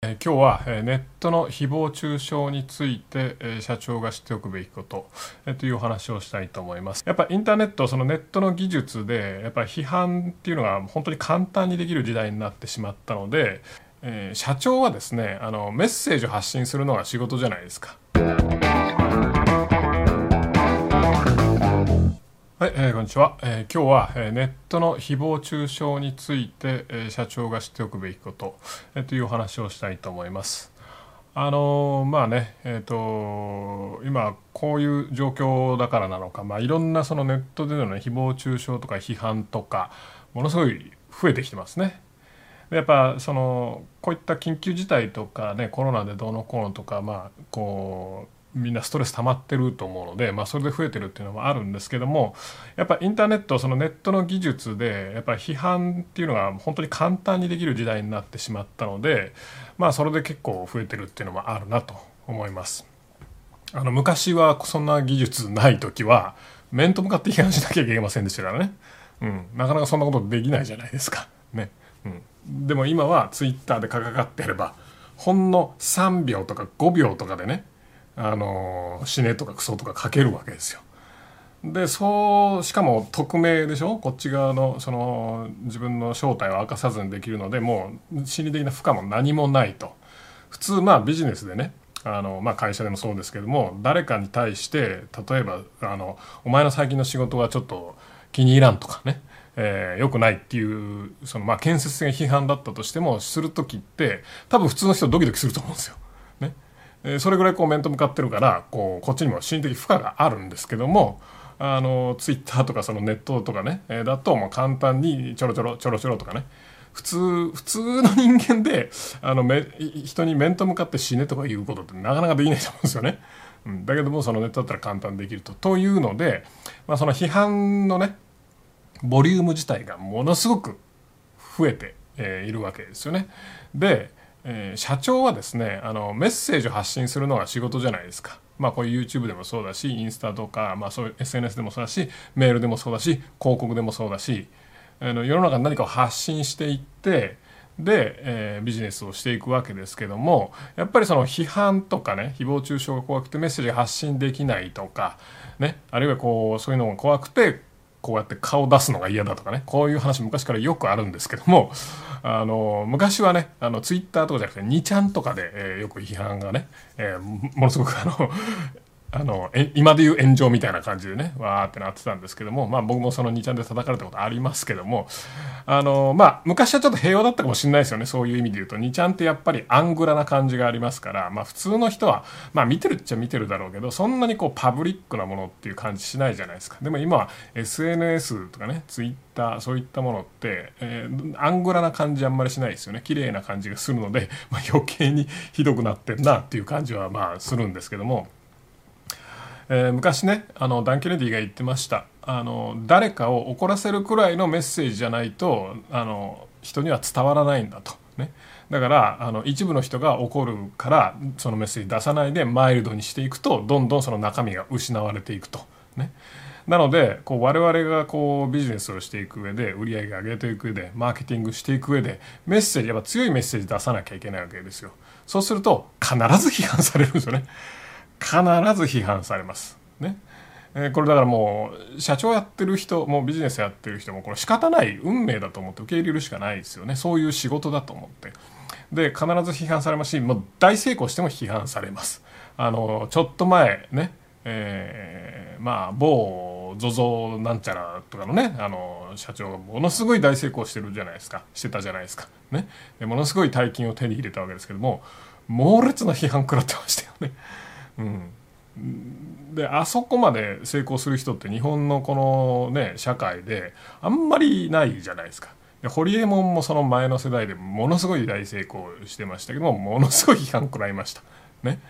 今日は、ネットの誹謗中傷について、社長が知っておくべきこと、というお話をしたいと思います。やっぱインターネット、そのネットの技術で、やっぱ批判っていうのが本当に簡単にできる時代になってしまったので、社長はですね、あのメッセージを発信するのが仕事じゃないですか。はい、えーこんにちは、えー今日は、えーネットの誹謗中傷について、えー社長が知っておくべきこと、えーというお話をしたいと思います。あのーまあね、えっ、と今こういう状況だからなのか、まあいろんなそのネットでの、ね、誹謗中傷とか批判とかものすごい増えてきてますね。やっぱそのこういった緊急事態とかねコロナでどうのこうのとかまあこうみんなストレス溜まってると思うので、まあ、それで増えてるっていうのもあるんですけどもやっぱインターネットそのネットの技術でやっぱり批判っていうのが本当に簡単にできる時代になってしまったのでまあそれで結構増えてるっていうのもあるなと思います。あの昔はそんな技術ない時は面と向かって批判しなきゃいけませんでしたからね、うん、なかなかそんなことできないじゃないですか。ねうん、でも今はツイッターでかかかってればほんの3秒とか5秒とかでねあの死ねとかクソとか書けるわけですよ。でそうしかも匿名でしょ？こっち側のその自分の正体を明かさずにできるのでもう心理的な負荷も何もないと普通まあビジネスでねあの、まあ、会社でもそうですけども誰かに対して例えばあの「お前の最近の仕事はちょっと気に入らん」とかねえー良くないっていうそのまあ建設的な批判だったとしてもする時って多分普通の人ドキドキすると思うんですよ。えそれぐらいこう面と向かってるからこうこっちにも心理的負荷があるんですけどもあのツイッターとかそのネットとかね、えだともう簡単にちょろちょろちょろちょろとかね普通普通の人間であのめ人に面と向かって死ねとか言うことってなかなかできないと思うんですよね。うん、だけどもそのネットだったら簡単にできると。というので、まあ、その批判のねボリューム自体がものすごく増えて、えいるわけですよね。で、えー社長はですねあのメッセージを発信するのが仕事じゃないですか。まあこういう YouTube でもそうだしインスタとか、まあ、そういう SNS でもそうだしメールでもそうだし広告でもそうだしあの世の中に何かを発信していってで、えービジネスをしていくわけですけどもやっぱりその批判とかね誹謗中傷が怖くてメッセージが発信できないとか、ね、あるいはこうそういうのが怖くてこうやって顔出すのが嫌だとかね。こういう話昔からよくあるんですけどもあの昔はねあのツイッターとかじゃなくて2ちゃんとかで、えーよく批判がね、えーもものすごくあのあのえ今でいう炎上みたいな感じでねわーってなってたんですけども、まあ、僕もその2ちゃんで叩かれたことありますけどもあの、まあ、昔はちょっと平和だったかもしれないですよねそういう意味で言うと。2ちゃんってやっぱりアングラな感じがありますから、まあ、普通の人は、まあ、見てるっちゃ見てるだろうけどそんなにこうパブリックなものっていう感じしないじゃないですか。でも今は SNS とかねツイッターそういったものって、えーアングラな感じあんまりしないですよね。綺麗な感じがするので、まあ、余計にひどくなってんなっていう感じはまあするんですけども。えー昔ねあのダン・ケネディが言ってましたあの誰かを怒らせるくらいのメッセージじゃないとあの人には伝わらないんだと。ね、だからあの一部の人が怒るからそのメッセージ出さないでマイルドにしていくとどんどんその中身が失われていくと。ね、なのでこう我々がこうビジネスをしていく上で売り上げ上げていく上でマーケティングしていく上でメッセージやっぱ強いメッセージ出さなきゃいけないわけですよ。そうすると必ず批判されるんですよね。必ず批判されます。ね。えーこれだからもう社長やってる人もビジネスやってる人もこれ仕方ない運命だと思って受け入れるしかないですよね。そういう仕事だと思って。で必ず批判されますしもう大成功しても批判されます。あのちょっと前ねえーまあ某 ZOZO なんちゃらとかのねあの社長がものすごい大成功してるじゃないですか。してたじゃないですか。ね。でものすごい大金を手に入れたわけですけども猛烈な批判食らってましたよね。うんであそこまで成功する人って日本のこのね社会であんまりないじゃないですか。でホリエモンもその前の世代でものすごい大成功してましたけどもものすごい批判食らいました。ね。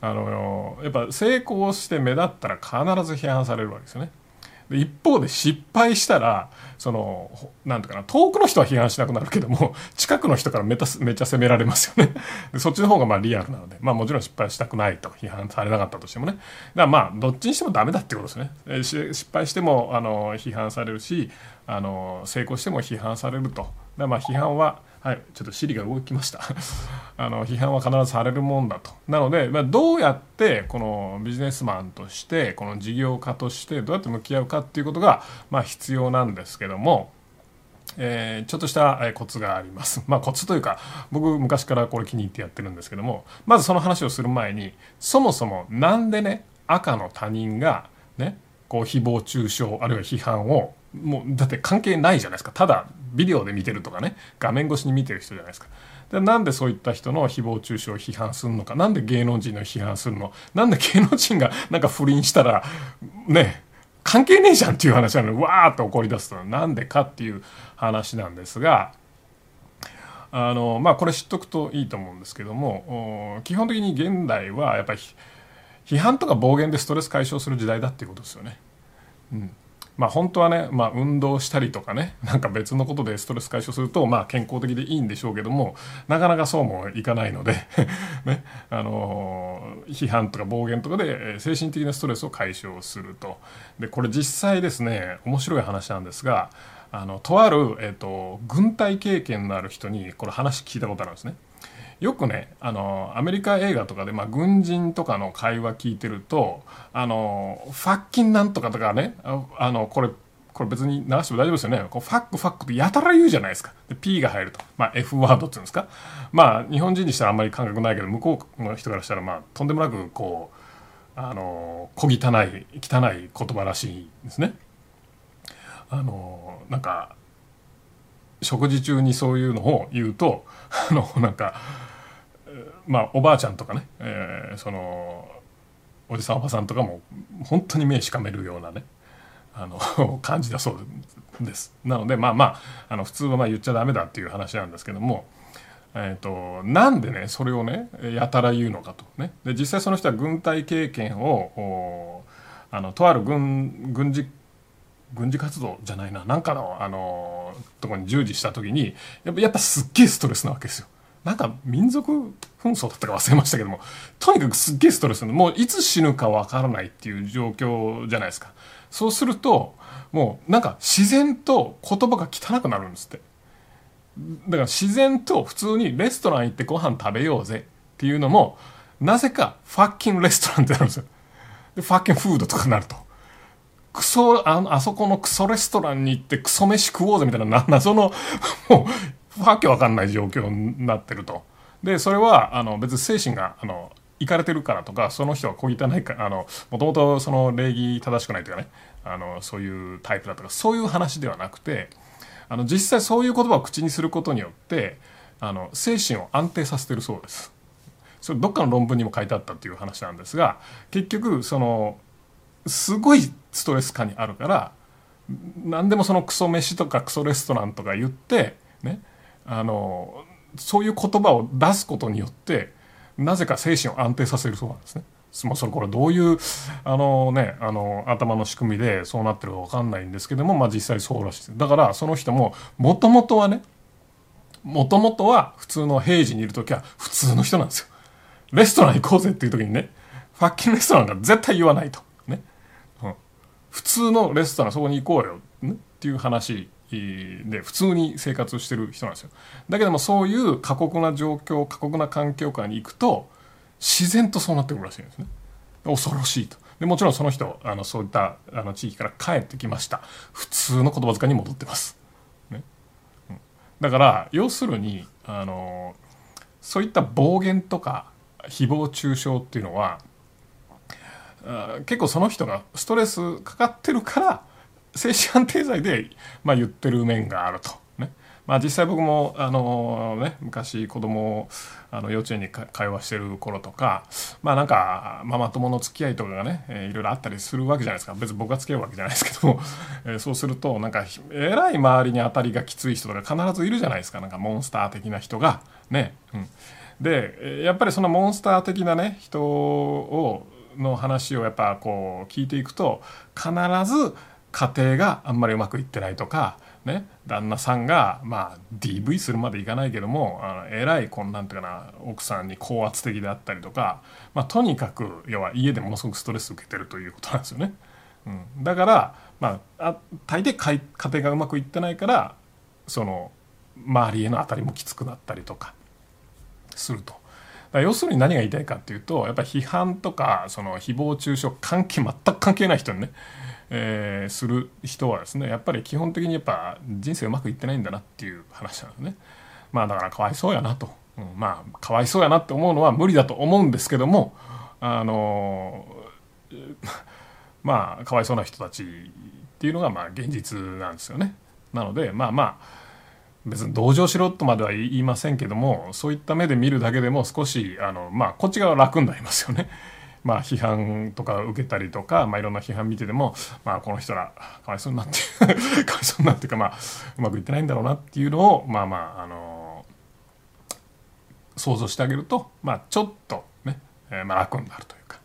あのやっぱ成功して目立ったら必ず批判されるわけですよね。一方で失敗したらそのなんていうかな遠くの人は批判しなくなるけども 近くの人からめためっちゃ責められますよね。そっちの方がまあリアルなのでまあもちろん失敗したくないと批判されなかったとしてもね。だからまあどっちにしてもダメだってことですね。えーし失敗してもあの批判されるしあの成功しても批判されると。だまあ批判ははい、ちょっと尻が動きました。あの批判は必ずされるもんだと。なので、まあ、どうやってこのビジネスマンとしてこの事業家としてどうやって向き合うかっていうことが、まあ、必要なんですけどもえー、ちょっとしたコツがあります。まあコツというか、僕昔からこれ気に入ってやってるんですけども、まずその話をする前に、そもそもなんでね、赤の他人がね、こう誹謗中傷、あるいは批判をもうだって関係ないじゃないですか。ただビデオで見てるとかね。画面越しに見てる人じゃないですか。でなんでそういった人の誹謗中傷を批判するのか。なんで芸能人の批判するの。なんで芸能人がなんか不倫したらね関係ねえじゃんっていう話なのにわーっと怒り出すとは。なんでかっていう話なんですがあのまあこれ知っとくといいと思うんですけども基本的に現代はやっぱり批判とか暴言でストレス解消する時代だっていうことですよね。うん。まあ本当はね、まあ、運動したりとかねなんか別のことでストレス解消するとまあ健康的でいいんでしょうけどもなかなかそうもいかないので ねあの批判とか暴言とかで精神的なストレスを解消するとでこれ実際ですね面白い話なんですがあのとある、えーと軍隊経験のある人にこれ話聞いたことあるんですね。よくねあのアメリカ映画とかで、まあ、軍人とかの会話聞いてるとあのファッキンなんとかとかねあのこれこれ別に流しても大丈夫ですよね。こうファックファックってやたら言うじゃないですか。で、P が入ると。まあ、F ワードっていうんですか。まあ、日本人にしたらあんまり感覚ないけど、向こうの人からしたら、まあ、とんでもなく、こう、あの、小汚い、汚い言葉らしいですね。あの、なんか、食事中にそういうのを言うと、あの、なんか、まあ、おばあちゃんとかね、えー、そのおじさんおばさんとかも本当に目しかめるようなねあの 感じだそうです。なのでまあまああの普通はまあ言っちゃダメだっていう話なんですけども、えーと、なんでねそれをねやたら言うのかと。ね。で実際その人は軍隊経験をあのとある軍軍事軍事活動じゃないななんかのあのとこに従事した時にやっぱやっぱすっげえストレスなわけですよ。なんか民族紛争だったか忘れましたけども、とにかくすっげえストレスもういつ死ぬかわからないっていう状況じゃないですか。そうすると、もうなんか自然と言葉が汚くなるんですって。だから自然と普通にレストラン行ってご飯食べようぜっていうのも、なぜかファッキンレストランってなるんですよ。で、ファッキンフードとかになると。クソ、あの、あそこのクソレストランに行ってクソ飯食おうぜみたいな謎の、もう、わけわかんない状況になってると。で、それは、あの、別に精神が、あの、行かれてるからとか、その人は小汚いか、あの、もともとその礼儀正しくないというかね、あの、そういうタイプだとか、そういう話ではなくて、あの、実際そういう言葉を口にすることによって、あの、精神を安定させてるそうです。それどっかの論文にも書いてあったっていう話なんですが、結局、その、すごいストレス下にあるから、何でもそのクソ飯とかクソレストランとか言って、ね、あのそういう言葉を出すことによってなぜか精神を安定させるそうなんですね。もそれこれどういうあの、ね、あの頭の仕組みでそうなってるか分かんないんですけども、まあ、実際そうらしいですだからその人ももともとはねもともとは普通の平時にいる時は普通の人なんですよ。レストラン行こうぜっていう時にねファッキンレストランが絶対言わないと。ね。うん、普通のレストランそこに行こうよ、ね、っていう話で普通に生活してる人なんですよ。だけどもそういう過酷な状況過酷な環境下に行くと自然とそうなってくるらしいんですね。恐ろしいと。でもちろんその人あのそういったあの地域から帰ってきました。普通の言葉遣いに戻ってます。ねうん、だから要するにあのそういった暴言とか誹謗中傷っていうのは結構その人がストレスかかってるから精神安定剤で、まあ、言ってる面があると。ね。まあ、実際僕もあの、ね、昔子供あの幼稚園に会話してる頃とかまあなんかママ友の付き合いとかがね、えー、いろいろあったりするわけじゃないですか。別に僕が付き合うわけじゃないですけども、え、そうするとなんかえらい周りに当たりがきつい人とか必ずいるじゃないですか。なんかモンスター的な人が。ね。うん、でやっぱりそのモンスター的なね人をの話をやっぱこう聞いていくと必ず家庭があんまりうまくいってないとか、ね、旦那さんが、まあ、DV するまでいかないけどもあの偉いこんなんていうかな奥さんに高圧的であったりとか、まあ、とにかく要は家でものすごくストレス受けてるということなんですよね。うん、だから、まあ、あ大抵家庭がうまくいってないからその周りへの当たりもきつくなったりとかすると。要するに何が言いたいかっていうとやっぱり批判とかその誹謗中傷関係全く関係ない人にね、えー、する人はですねやっぱり基本的にやっぱ人生うまくいってないんだなっていう話なんですね。まあだからかわいそうやなと、うん、まあかわいそうやなって思うのは無理だと思うんですけどもあの まあかわいそうな人たちっていうのがまあ現実なんですよね。なのでまあまあ別に同情しろとまでは言いませんけどもそういった目で見るだけでも少しあの、まあ、こっち側は楽になりますよね。まあ批判とか受けたりとか、まあ、いろんな批判見てても、まあ、この人らかわいそうになって かわいそうになっていうか、まあ、うまくいってないんだろうなっていうのをまあまああの想像してあげると、まあ、ちょっとね、えー、まあ楽になるというか。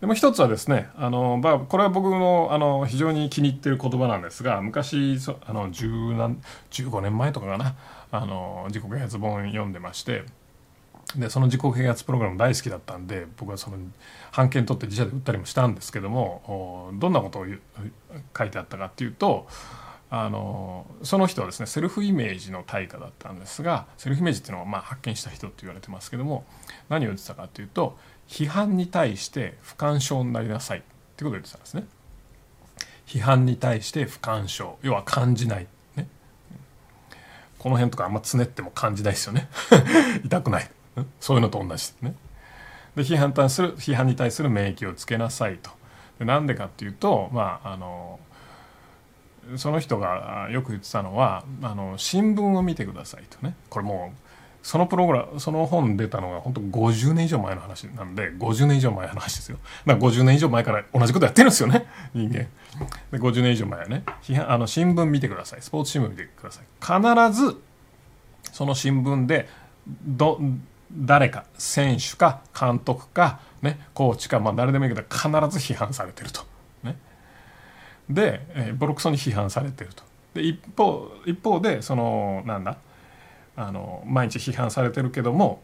でも一つはですねあの、まあ、これは僕のあの非常に気に入ってる言葉なんですが昔あの10何15年前とかかなあの自己啓発本読んでましてでその自己啓発プログラム大好きだったんで僕はその版権取って自社で売ったりもしたんですけどもどんなことを書いてあったかっていうとあのその人はですねセルフイメージの対価だったんですがセルフイメージっていうのをまあ発見した人って言われてますけども何を言ってたかっていうと批判に対して不干渉になりなさいってことを言ってたんですね。批判に対して不干渉要は感じない、ね、この辺とかあんまつねっても感じないですよね。痛くない。そういうのと同じね。で批判に対する批判に対する免疫をつけなさいと。でなんでかっていうとまああのその人がよく言ってたのはあの新聞を見てくださいとね。これもうそのプログラムその本出たのが本当50年以上前の話なんで50年以上前の話ですよ。だから50年以上前から同じことやってるんですよね。人間。で50年以上前はね批判あの新聞見てください。スポーツ新聞見てください。必ずその新聞でど誰か選手か監督か、ね、コーチか、まあ、誰でもいいけど必ず批判されてると。ね、で、えー、ボロクソに批判されてると。で一方一方でそのなんだあの毎日批判されてるけども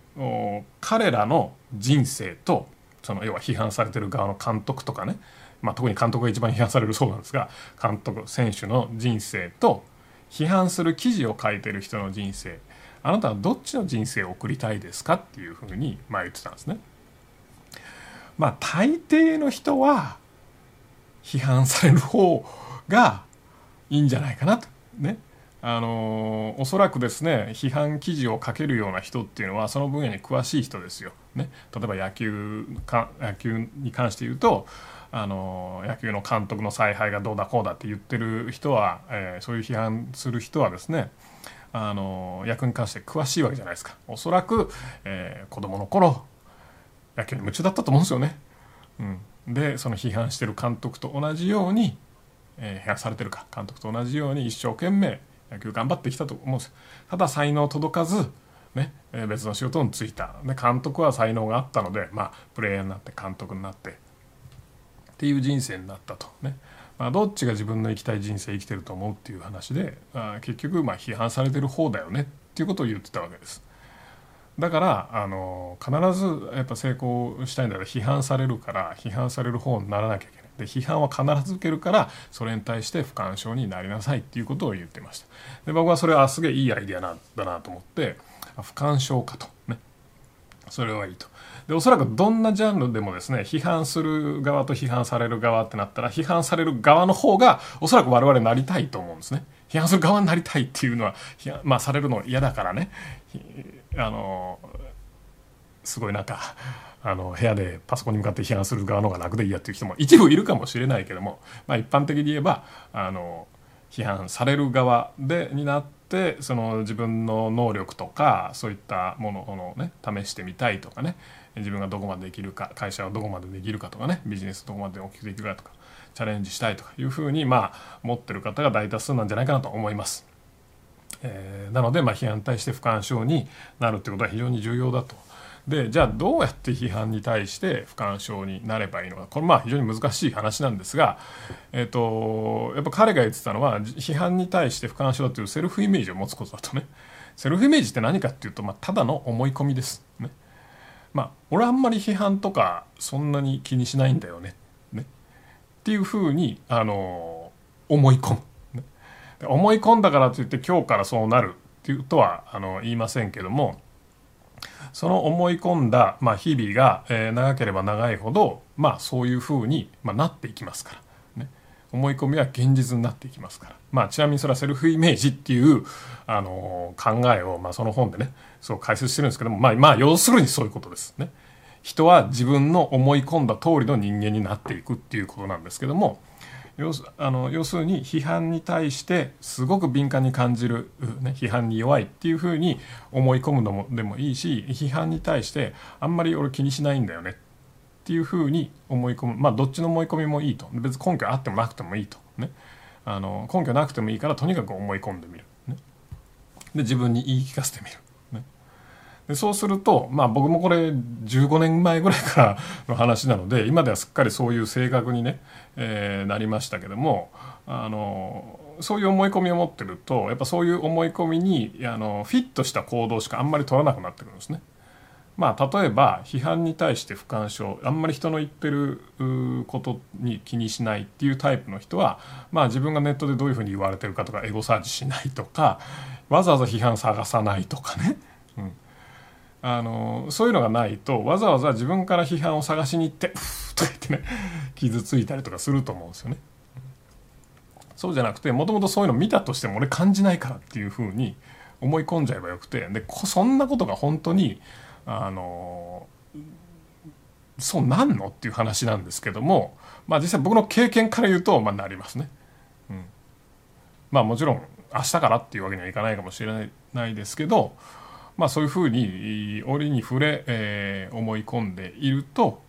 彼らの人生とその要は批判されてる側の監督とかね、まあ、特に監督が一番批判されるそうなんですが監督選手の人生と批判する記事を書いてる人の人生あなたはどっちの人生を送りたいですかっていうふうにまあ言ってたんですね。まあ大抵の人は批判される方がいいんじゃないかなとねあのおそらくですね批判記事を書けるような人っていうのはその分野に詳しい人ですよ。ね、例えば野球か野球に関して言うとあの野球の監督の采配がどうだこうだって言ってる人は、えー、そういう批判する人はですねあの野球に関して詳しいわけじゃないですか。おそらく、えー、子供の頃野球に夢中だったと思うんですよね。うん、でその批判してる監督と同じように、えー、批判されてるか。監督と同じように一生懸命野球頑張ってきたと思うんですただ才能届かず、ね、別の仕事に就いた。で監督は才能があったので、まあ、プレイヤーになって監督になってっていう人生になったと。ね、まあ、どっちが自分の生きたい人生生きてると思うっていう話であ結局まあ批判されてる方だよねっていうことを言ってたわけです。だからあの必ずやっぱ成功したいんだら批判されるから批判される方にならなきゃいけない。で批判は必ず受けるからそれに対して不干渉になりなさいっていうことを言ってましたで僕はそれはすげえいいアイデアなんだなと思って不干渉かとねそれはいいと。でおそらくどんなジャンルでもですね批判する側と批判される側ってなったら批判される側の方がおそらく我々なりたいと思うんですね。批判する側になりたいっていうのはまあされるの嫌だからね。あのすごいなんかあの部屋でパソコンに向かって批判する側の方が楽でいいやっていう人も一部いるかもしれないけども、まあ、一般的に言えばあの批判される側でになってその自分の能力とかそういったものをね試してみたいとかね自分がどこまでできるか会社はどこまでできるかとかねビジネスどこまで大きくできるかとかチャレンジしたいとかいうふうにまあ持ってる方が大多数なんじゃないかなと思います。えー、なのでまあ批判に対して不干渉になるってことは非常に重要だとでじゃあどうやって批判に対して不干渉になればいいのかこれまあ非常に難しい話なんですが、えーと、やっぱ彼が言ってたのは批判に対して不干渉だというセルフイメージを持つことだとねセルフイメージって何かっていうと、まあ、ただの思い込みです。ねまあ、俺あんまり批判とかそんなに気にしないんだよね。ねっていうふうに、あの思い込む。ね思い込んだからといって今日からそうなるっていうとはあの言いませんけどもその思い込んだ、まあ、日々が、えー、長ければ長いほど、まあ、そういうふうに、まあ、なっていきますから、ね、思い込みは現実になっていきますから、まあ、ちなみにそれはセルフイメージっていう、あのー、考えを、まあ、その本でねそう解説してるんですけども、まあ、まあ要するにそういうことです。ね。人は自分の思い込んだ通りの人間になっていくっていうことなんですけども要すあの要するに批判に対してすごく敏感に感じる、ね、批判に弱いっていうふうに思い込むのもでもいいし批判に対してあんまり俺気にしないんだよねっていうふうに思い込む。まあどっちの思い込みもいいと。別に根拠あってもなくてもいいと。ね。あの根拠なくてもいいからとにかく思い込んでみる、ね、で自分に言い聞かせてみる。でそうすると、まあ僕もこれ15年前ぐらいからの話なので、今ではすっかりそういう性格にね、えー、なりましたけども、あの、そういう思い込みを持ってると、やっぱそういう思い込みに、あの、フィットした行動しかあんまり取らなくなってくるんですね。まあ、例えば批判に対して不干渉あんまり人の言ってることに気にしないっていうタイプの人は、まあ、自分がネットでどういうふうに言われてるかとかエゴサーチしないとかわざわざ批判探さないとかね、うん、あのそういうのがないとわざわざ自分から批判を探しに行って「とか言ってね 傷ついたりとかすると思うんですよね。そうじゃなくてもともとそういうの見たとしても俺感じないからっていうふうに思い込んじゃえばよくてでそんなことが本当にあのそうなんのっていう話なんですけどもまあ実際僕の経験から言うとまあなりますね。うん、まあもちろん明日からっていうわけにはいかないかもしれないですけどまあ、そういうふうに折に触れ、えー、思い込んでいると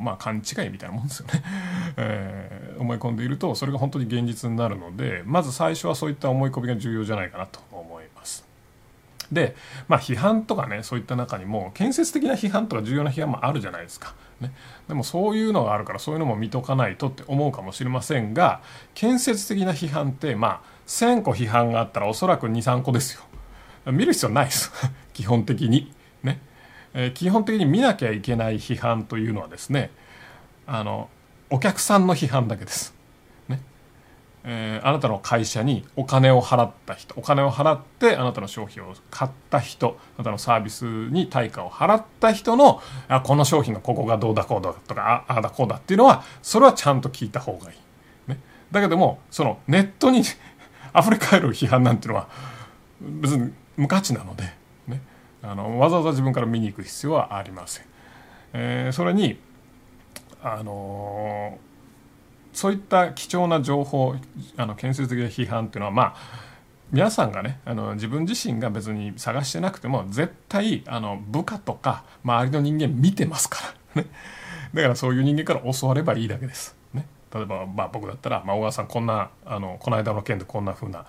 まあ勘違いみたいなもんですよね、えー、思い込んでいるとそれが本当に現実になるのでまず最初はそういった思い込みが重要じゃないかなと思います。で、まあ、批判とかねそういった中にも建設的な批判とか重要な批判もあるじゃないですか。ね、でもそういうのがあるからそういうのも見とかないとって思うかもしれませんが建設的な批判ってまあ1,000個批判があったらおそらく23個ですよ。見る必要ないです。基本的に。ね、えー、基本的に見なきゃいけない批判というのはですねあのお客さんの批判だけです、ね。えー、あなたの会社にお金を払った人お金を払ってあなたの商品を買った人あなたのサービスに対価を払った人のあこの商品のここがどうだこうだとかああだこうだっていうのはそれはちゃんと聞いた方がいい、ね、だけどもそのネットに 溢れ返る批判なんていうのは別に無価値なので、ね、あのわざわざ自分から見に行く必要はありません。えー、それにあのー、そういった貴重な情報あの建設的な批判っていうのはまあ皆さんがねあの自分自身が別に探してなくても絶対あの部下とか周りの人間見てますからねだからそういう人間から教わればいいだけです。ね、例えば、まあ、僕だったら、まあ、小川さんこんなあのこの間の件でこんな風な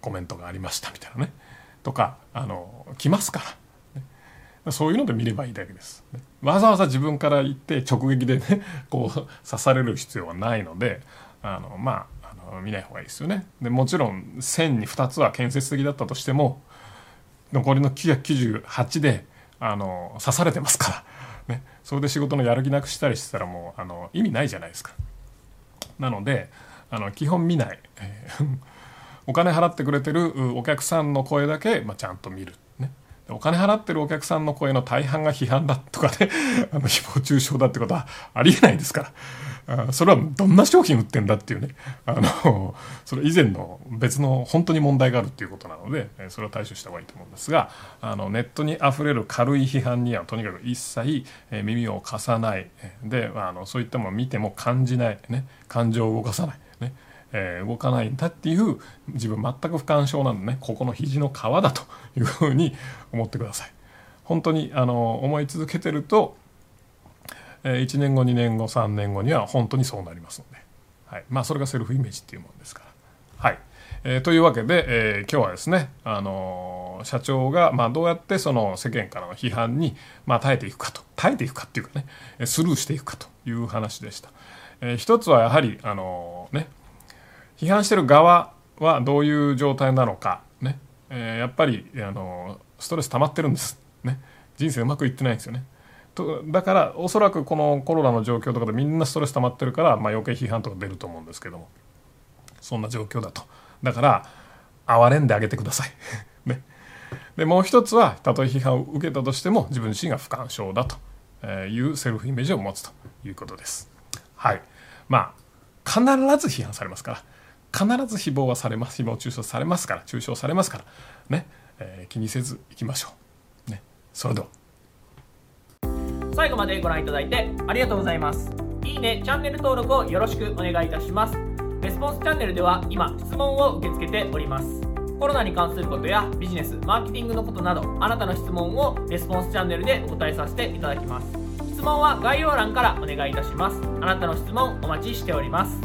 コメントがありましたみたいなねとかあの来ますから、そういうので見ればいいだけです、わざわざ自分から言って直撃でね こう刺される必要はないのであのまああの見ない方がいいですよね。でもちろん1000に2つは建設的だったとしても残りの998であの刺されてますから、ね、それで仕事のやる気なくしたりしてたらもうあの意味ないじゃないですか。なのであの基本見ない、お金払ってくれてるお客さんの声だけ、まあ、ちゃんと見る。ね。お金払ってるお客さんの声の大半が批判だとかね、あの、誹謗中傷だってことはありえないですから。あそれはどんな商品売ってんだっていうね、あの、それ以前の別の本当に問題があるっていうことなので、それは対処した方がいいと思うんですが、あの、ネットに溢れる軽い批判にはとにかく一切、耳を貸さない。で、あの、そういったものを見ても感じない。ね、感情を動かさない。え、動かないんだっていう自分全く不干渉なんでねここの肘の皮だというふうに思ってください。本当にあの思い続けてると、え、1年後2年後3年後には本当にそうなりますので、はい、まあそれがセルフイメージっていうものですから。はいえー、というわけで、えー、今日はですね、あのー、社長が、まあ、どうやってその世間からの批判に、まあ、耐えていくかと耐えていくかっていうかねスルーしていくかという話でした。えー、一つはやはり、あのね、批判してる側はどういう状態なのか、ね。えー、やっぱりあのストレス溜まってるんです、ね、人生うまくいってないんですよね。とだからおそらくこのコロナの状況とかでみんなストレス溜まってるから、まあ、余計批判とか出ると思うんですけども。そんな状況だと。だから哀れんであげてください。ね。でもう一つはたとえ批判を受けたとしても自分自身が不干渉だと。いうセルフイメージを持つということです。はい。まあ必ず批判されますから。必ず誹謗はされます誹謗中傷されますから中傷されますからね、えー、気にせずいきましょう。ねそれでは。最後までご覧いただいてありがとうございます。いいねチャンネル登録をよろしくお願いいたします。レスポンスチャンネルでは今質問を受け付けております。コロナに関することやビジネスマーケティングのことなどあなたの質問をレスポンスチャンネルでお答えさせていただきます。質問は概要欄からお願いいたします。あなたの質問お待ちしております。